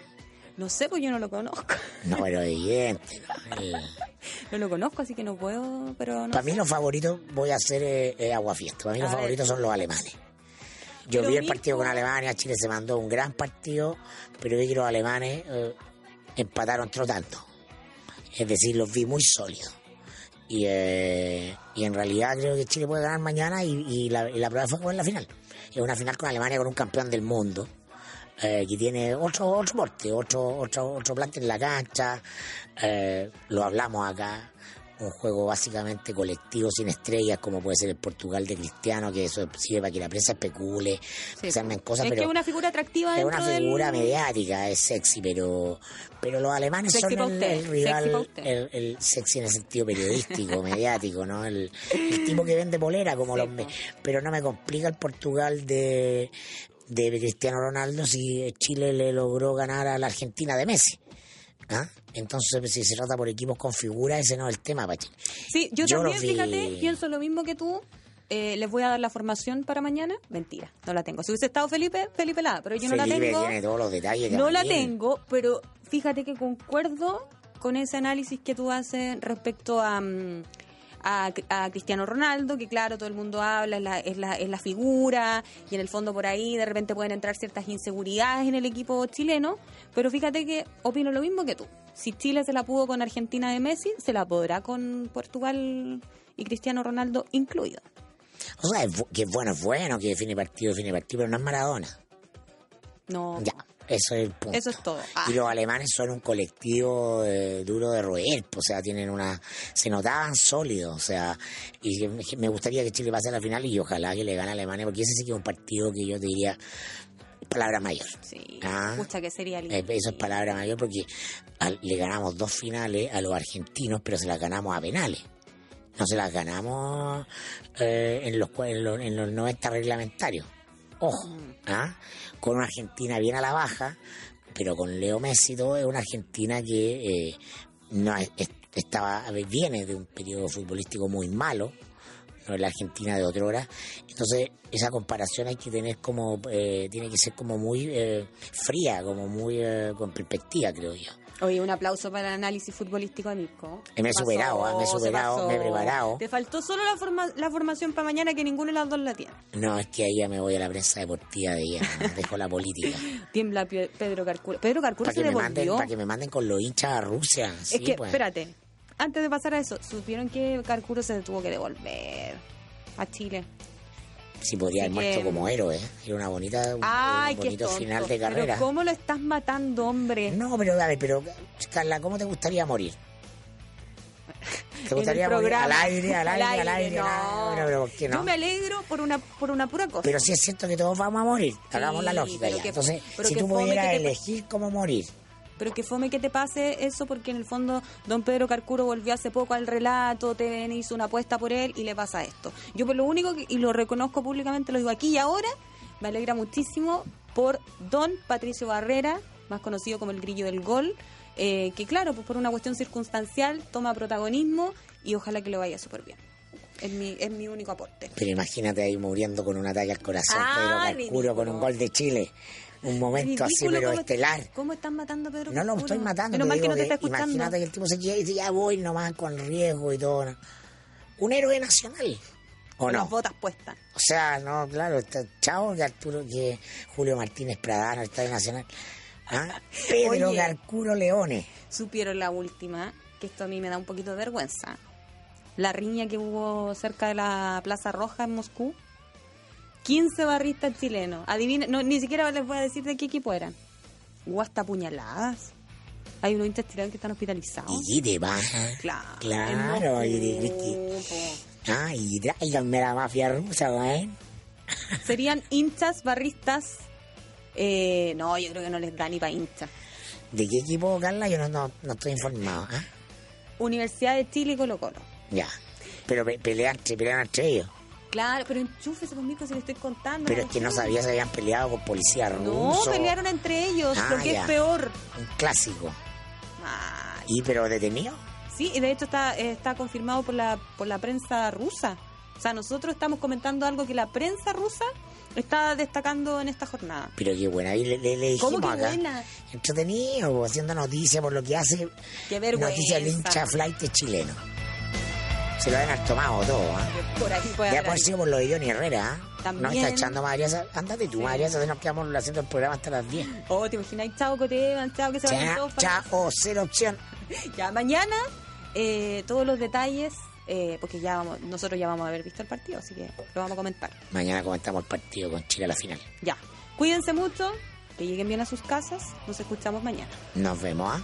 No sé, pues yo no lo conozco. No, pero evidente. [LAUGHS] ¿no? Lo conozco, así que no puedo, pero no Para mí los favoritos, voy a hacer eh, eh, aguafiesta. Para mí A los ver. favoritos son los alemanes. Yo Pero vi el mismo- partido con Alemania, Chile se mandó un gran partido, pero vi que los alemanes eh, empataron trotando. Es decir, los vi muy sólidos. Y, eh, y en realidad creo que Chile puede ganar mañana y, y la, y la prueba fue en la final. Es una final con Alemania, con un campeón del mundo. Eh, que tiene otro otro porte, otro otro otro plante en la cancha, eh, lo hablamos acá, un juego básicamente colectivo sin estrellas como puede ser el Portugal de Cristiano, que eso sirve para que la prensa especule, Sí. se armen cosas, es pero que es una figura atractiva es una figura del... mediática, es sexy, pero pero los alemanes Sexy son el, sexy rival, usted. el, el sexy en el sentido periodístico, [LAUGHS] mediático, ¿no? El, el tipo que vende polera, como Sí, los... me- Pero no me complica el Portugal de, de Cristiano Ronaldo si Chile le logró ganar a la Argentina de Messi. ¿Ah? Entonces, si se trata por equipos con figura, ese no es el tema para Chile. Sí, yo, también, vi. fíjate, pienso lo mismo que tú. Eh, les voy a dar la formación para mañana. Mentira, no la tengo. Si hubiese estado Felipe, Felipe la pero yo no la tengo. tiene todos los detalles. No la tengo, pero fíjate que concuerdo con ese análisis que tú haces respecto a, mm, a, a Cristiano Ronaldo, que claro, todo el mundo habla, es la, es, la, es la figura, y en el fondo por ahí de repente pueden entrar ciertas inseguridades en el equipo chileno, pero fíjate que opino lo mismo que tú. Si Chile se la pudo con Argentina de Messi, se la podrá con Portugal y Cristiano Ronaldo incluido. O sea, que es bueno, es bueno, que define partido, define partido, pero no es Maradona. No, Ya, eso es el punto. Eso es todo. Ah. Y los alemanes son un colectivo eh, duro de roer, o sea, tienen una... Se notaban sólidos, o sea, y me- gustaría que Chile pase a la final y ojalá que le gane a Alemania, porque ese sí que es un partido que yo te diría palabra mayor. sí, Ah. pucha que sería lindo. Eh, Eso es palabra mayor porque al- le ganamos dos finales a los argentinos, pero se las ganamos a penales. No se las ganamos eh, en, los, en, los, en los 90 reglamentarios. Ojo, ¿ah? con una Argentina bien a la baja, pero con Leo Messi todo, es una Argentina que eh, no es- es- estaba viene de un periodo futbolístico muy malo, no es la Argentina de otra hora. Entonces, esa comparación hay que tener como, eh, tiene que ser como muy eh, fría, como muy eh, con perspectiva, creo yo. Oye, un aplauso para el análisis futbolístico de Mirko. Eh, me he superado, ah, me he superado, me he preparado. Te faltó solo la, forma, la formación para mañana que ninguno de las dos la tiene. No, es que ahí ya me voy a la prensa deportiva de ella, dejo la política. [LAUGHS] Tiembla Pedro Carcuro. Pedro Carcuro se devolvió. para que me manden con los hinchas a Rusia. es sí, que, pues. espérate, antes de pasar a eso, ¿supieron que Carcuro se tuvo que devolver a Chile? Si podría haber muerto como héroe. Era una bonita, un- Ay, un qué bonito final de Pero carrera. ¿cómo lo estás matando, hombre? No, pero dale, pero Carla, ¿cómo te gustaría morir? ¿Te [LAUGHS] gustaría morir al aire, al aire, al aire? no. al aire? pero ¿por qué no? Yo me alegro por una, por una pura cosa. Pero sí es cierto que todos vamos a morir. Hagamos la lógica pero ya. que- Entonces, pero si tú pudieras elegir cómo morir, Pero que fome que te pase eso porque en el fondo don Pedro Carcuro volvió hace poco al relato, TVN hizo una apuesta por él y le pasa esto. Yo por lo único, que, y lo reconozco públicamente, lo digo aquí y ahora, me alegra muchísimo por don Patricio Barrera, más conocido como el grillo del gol, eh, que claro, pues por una cuestión circunstancial toma protagonismo y ojalá que le vaya súper bien. Es mi, es mi único aporte. pero imagínate ahí muriendo con un ataque al corazón, Ah, Pedro Carcuro con un gol de Chile. Un momento así, pero ¿cómo- estelar. ¿Cómo están matando a Pedro No lo Carcuro? estoy matando, Menos mal que no te está escuchando. Imagínate que el tipo se queda y dice, ya voy nomás con riesgo y todo. ¿no? Un héroe nacional. ¿O Con no? las botas puestas. O sea, no, claro, está, chao que Arturo, que Julio Martínez Pradano, el Estadio Nacional. ¿Ah? [LAUGHS] Pedro Oye. Carcuro Leones. supieron la última, que esto a mí me da un poquito de vergüenza. La riña que hubo cerca de la Plaza Roja en Moscú. 15 barristas chilenos. Adivinen, no, ni siquiera les voy a decir de qué equipo eran. Guasta puñaladas. Hay unos hinchas chilenos que están hospitalizados. ¿Y te pasa? Claro. Claro, y de-. Ah, y tráiganme la mafia rusa, ¿eh? Serían hinchas barristas. Eh, no, yo creo que no les da ni para hinchas. ¿De qué equipo, Carla? Yo no, no, no estoy informado. ¿ah? Universidad de Chile y Colo Colo. Ya. Pero pe- pelean, pelean entre ellos. Claro, pero enchúfese conmigo si le estoy contando. Pero es que no sabía si habían peleado con policía No, ruso. pelearon entre ellos, Ah, lo que ya. es peor. Un clásico. Ay, ¿Y pero detenido? sí, y de hecho está, está confirmado por la, por la prensa rusa. O sea, nosotros estamos comentando algo que la prensa rusa está destacando en esta jornada. Pero qué buena. Ahí le, le, le dijimos ¿Cómo que acá. buena? Entretenido, haciendo noticias por lo que hace. Qué vergüenza. Noticias del hincha flight chileno. Se lo haber tomado todo, ¿ah? Por ahí puede Ya por algo. sido por lo de Johnny Herrera, ¿ah? No También. está echando Madrid. Ándate tú, Sí. Madrid, se nos quedamos haciendo el programa hasta las 10. Oh, te imaginas, chao, Coteban, chao, que se vayan todos chao, cero opción. [LAUGHS] Ya, mañana eh, todos los detalles, eh, porque ya vamos, nosotros ya vamos a haber visto el partido, así que lo vamos a comentar. Mañana comentamos el partido con Chile a la final. Ya, cuídense mucho, que lleguen bien a sus casas, nos escuchamos mañana. Nos vemos, ¿ah?